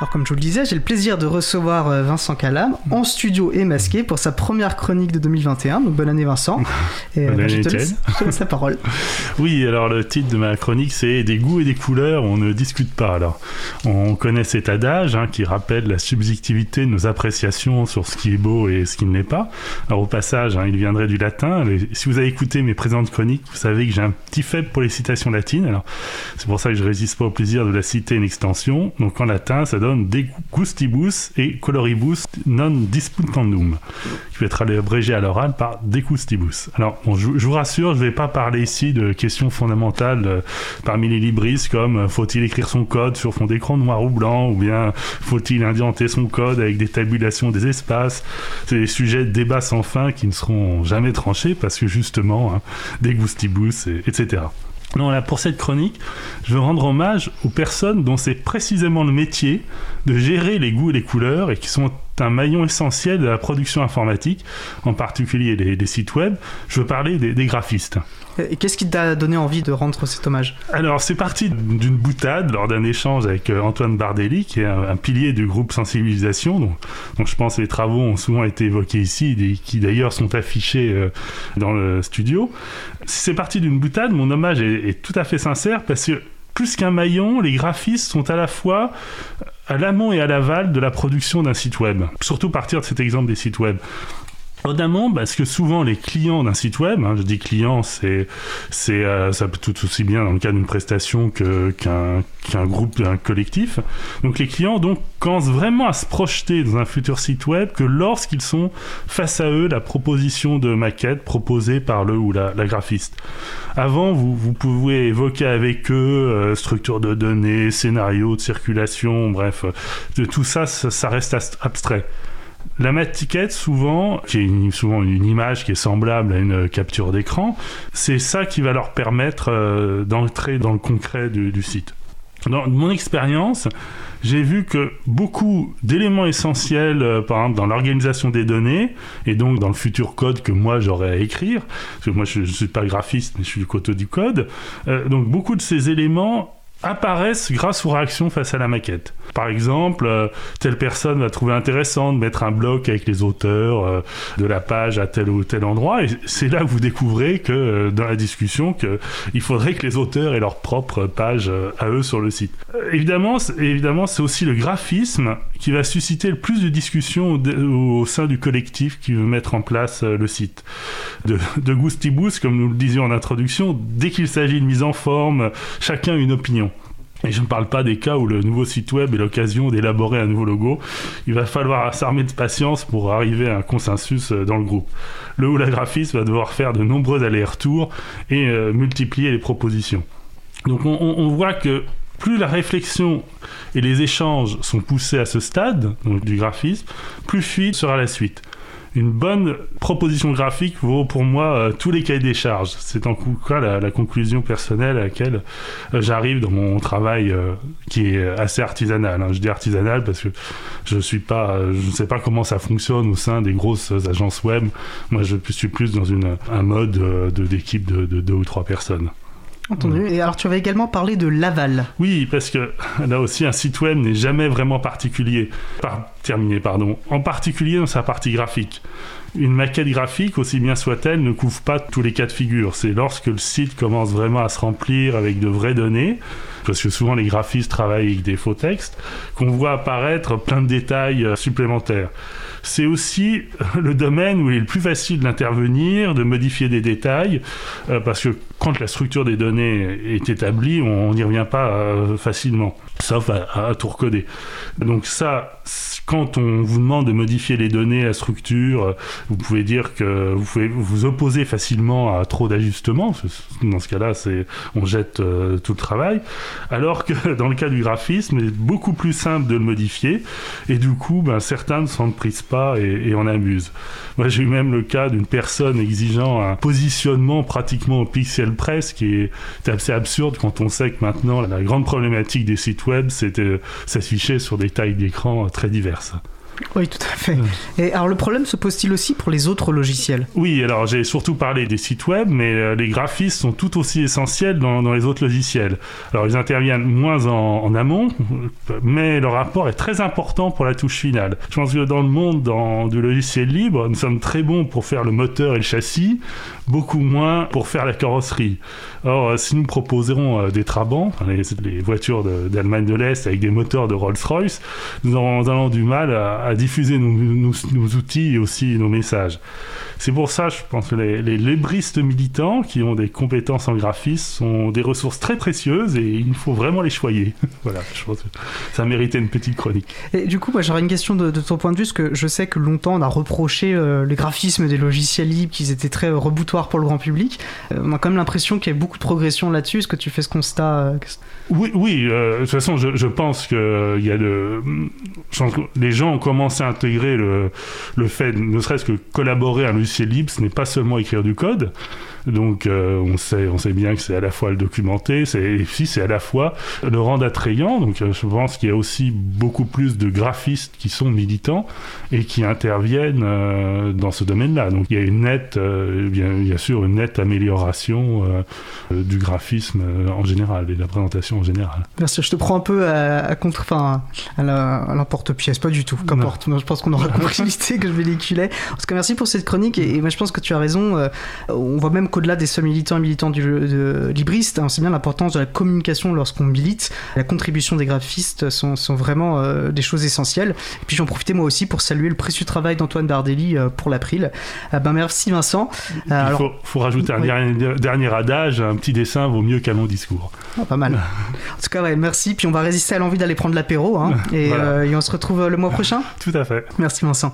Alors comme je vous le disais, j'ai le plaisir de recevoir euh, Vincent Calam en studio et masqué pour sa première chronique de 2021. Donc bonne année Vincent. Et bonne bah, année, je, te laisse, je, te laisse, la parole. oui, alors le titre de ma chronique c'est Des goûts et des couleurs, on ne discute pas. Alors on connaît cet adage hein, qui rappelle la subjectivité de nos appréciations sur ce qui est beau et ce qui ne l'est pas. Alors au passage, hein, il viendrait du latin. Si vous avez écouté mes présentes chroniques, vous savez que j'ai un petit faible pour les citations latines. Alors c'est pour ça que je résiste pas au plaisir de la citer une extension. Donc en latin, ça donne de gustibus et coloribus non disputandum, qui peut être abrégé à l'oral par decustibus. Alors, bon, je, vous rassure, je ne vais pas parler ici de questions fondamentales euh, parmi les libris comme euh, faut-il écrire son code sur fond d'écran noir ou blanc, ou bien faut-il indenter son code avec des tabulations des espaces? C'est des sujets de débat sans fin qui ne seront jamais tranchés parce que justement, hein, decustibus, et, etc. Non, là, pour cette chronique, je veux rendre hommage aux personnes dont c'est précisément le métier de gérer les goûts et les couleurs et qui sont un maillon essentiel de la production informatique, en particulier les sites web. Je veux parler des, des graphistes. Et qu'est-ce qui t'a donné envie de rendre cet hommage? Alors, c'est parti d'une boutade lors d'un échange avec euh, Antoine Bardelli, qui est un, un pilier du groupe Sensibilisation, dont, dont, je pense les travaux ont souvent été évoqués ici, et qui d'ailleurs sont affichés euh, dans le studio. C'est parti d'une boutade, mon hommage est, est tout à fait sincère, parce que plus qu'un maillon, les graphistes sont à la fois à l'amont et à l'aval de la production d'un site web. Surtout partir de cet exemple des sites web. En amont, parce que souvent les clients d'un site web, hein, je dis client, c'est, c'est, euh, ça peut tout aussi bien dans le cas d'une prestation que, qu'un, qu'un groupe, un collectif. Donc les clients donc commencent vraiment à se projeter dans un futur site web que lorsqu'ils sont face à eux la proposition de maquette proposée par le ou la, la graphiste. Avant, vous, vous pouvez évoquer avec eux euh, structure de données, scénario de circulation, bref, de tout ça, ça reste abstrait. La maquette, souvent, qui est une, souvent une image qui est semblable à une capture d'écran, c'est ça qui va leur permettre euh, d'entrer dans le concret du, site. Dans mon expérience, j'ai vu que beaucoup d'éléments essentiels, euh, par exemple dans l'organisation des données, et donc dans le futur code que moi j'aurais à écrire, parce que moi je ne suis pas graphiste, mais je suis du côté du code, euh, donc beaucoup de ces éléments apparaissent grâce aux réactions face à la maquette. Par exemple, euh, telle personne va trouver intéressant de mettre un bloc avec les auteurs euh, de la page à tel ou tel endroit, et c'est là que vous découvrez que euh, dans la discussion qu'il faudrait que les auteurs aient leur propre page à eux sur le site. évidemment, évidemment, c'est aussi le graphisme qui va susciter le plus de discussions au, sein du collectif qui veut mettre en place le site. De, de Goustibous, comme nous le disions en introduction, dès qu'il s'agit de mise en forme, chacun une opinion. Et je ne parle pas des cas où le nouveau site web est l'occasion d'élaborer un nouveau logo. Il va falloir s'armer de patience pour arriver à un consensus dans le groupe. Le ou la graphiste va devoir faire de nombreux allers-retours et euh, multiplier les propositions. Donc on, voit que plus la réflexion et les échanges sont poussés à ce stade du graphisme, plus fluide sera la suite une bonne proposition graphique vaut pour moi euh, tous les cahiers des charges. C'est en tout cas la, la, conclusion personnelle à laquelle euh, j'arrive dans mon travail euh, qui est assez artisanal. Hein. Je dis artisanal parce que je suis pas, je ne sais pas comment ça fonctionne au sein des grosses agences web. Moi, je suis plus dans une, un mode d'équipe de deux ou trois personnes. Entendu. Et alors, tu avais également parlé de l'aval. Oui, parce que là aussi, un site web n'est jamais vraiment particulier. Par, terminé, pardon. En particulier dans sa partie graphique. Une maquette graphique, aussi bien soit-elle, ne couvre pas tous les cas de figure. C'est lorsque le site commence vraiment à se remplir avec de vraies données, parce que souvent les graphistes travaillent avec des faux textes, qu'on voit apparaître plein de détails supplémentaires. C'est aussi le domaine où il est le plus facile d'intervenir, de modifier des détails, euh, parce que quand la structure des données est établie, on n'y revient pas euh, facilement, sauf à, à, tout recoder. Donc ça, quand on vous demande de modifier les données, la structure, vous pouvez dire que vous pouvez vous opposer facilement à trop d'ajustements. Dans ce cas-là, c'est on jette euh, tout le travail. Alors que dans le cas du graphisme, il est beaucoup plus simple de le modifier. Et du coup, ben, certains ne s'en prisent pas et, et en amusent. Moi, j'ai eu même le cas d'une personne exigeant un positionnement pratiquement au pixel près, ce qui est assez absurde quand on sait que maintenant la grande problématique des sites web, c'est de s'afficher sur des tailles d'écran très diverses. Oui, tout à fait. Et alors le problème se pose-t-il aussi pour les autres logiciels? Oui, alors j'ai surtout parlé des sites web, mais euh, les graphistes sont tout aussi essentiels dans, dans les autres logiciels. Alors ils interviennent moins en, en, amont, mais leur rapport est très important pour la touche finale. Je pense que dans le monde dans, du logiciel libre, nous sommes très bons pour faire le moteur et le châssis, beaucoup moins pour faire la carrosserie. Or, si nous proposerons euh, des Trabants, les, les voitures d'Allemagne de, de l'Est avec des moteurs de Rolls-Royce, nous aurons du mal à, à diffuser nos, nos, nos, outils et aussi nos messages. C'est pour ça, je pense que les, les libristes militants qui ont des compétences en graphisme sont des ressources très précieuses et il faut vraiment les choyer. voilà, je pense que ça méritait une petite chronique. Et du coup, moi, j'aurais une question de, de, ton point de vue, parce que je sais que longtemps on a reproché euh, les graphismes des logiciels libres, qu'ils étaient très reboutoirs pour le grand public. Euh, on a quand même l'impression qu'il y a beaucoup de progression là-dessus. Est-ce que tu fais ce constat euh... Oui, oui. Euh, de toute façon, je, je pense que il y a de, les gens ont commencé à intégrer le, le fait, ne serait-ce que collaborer à un logiciel libre, ce n'est pas seulement écrire du code. Donc euh, on sait on sait bien que c'est à la fois le documenter, c'est si c'est à la fois le rendre attrayant. Donc euh, je pense qu'il y a aussi beaucoup plus de graphistes qui sont militants et qui interviennent euh, dans ce domaine-là. Donc il y a une nette bien, bien sûr une nette amélioration du graphisme en général et de la présentation en général. Merci, je te prends un peu à, à contre enfin à l'emporte-pièce, pas du tout. Qu'importe. Je pense qu'on aura compris l'idée que je véhiculais. En tout cas, merci pour cette chronique et, et moi je pense que tu as raison. on voit même qu'au-delà des seuls militants et militants du de, libriste, hein, c'est bien l'importance de la communication lorsqu'on milite. La contribution des graphistes sont, sont vraiment euh, des choses essentielles. Et puis j'en profitais moi aussi pour saluer le précieux travail d'Antoine Bardelli euh, pour l'April. Euh, ben merci Vincent. Il alors, faut, faut, rajouter un oui. dernier, dernier, adage, un petit dessin vaut mieux qu'un long discours. Oh, pas mal. en tout cas, ouais, merci. Puis on va résister à l'envie d'aller prendre l'apéro. Hein, et, voilà. et on se retrouve le mois prochain. Tout à fait. Merci Vincent.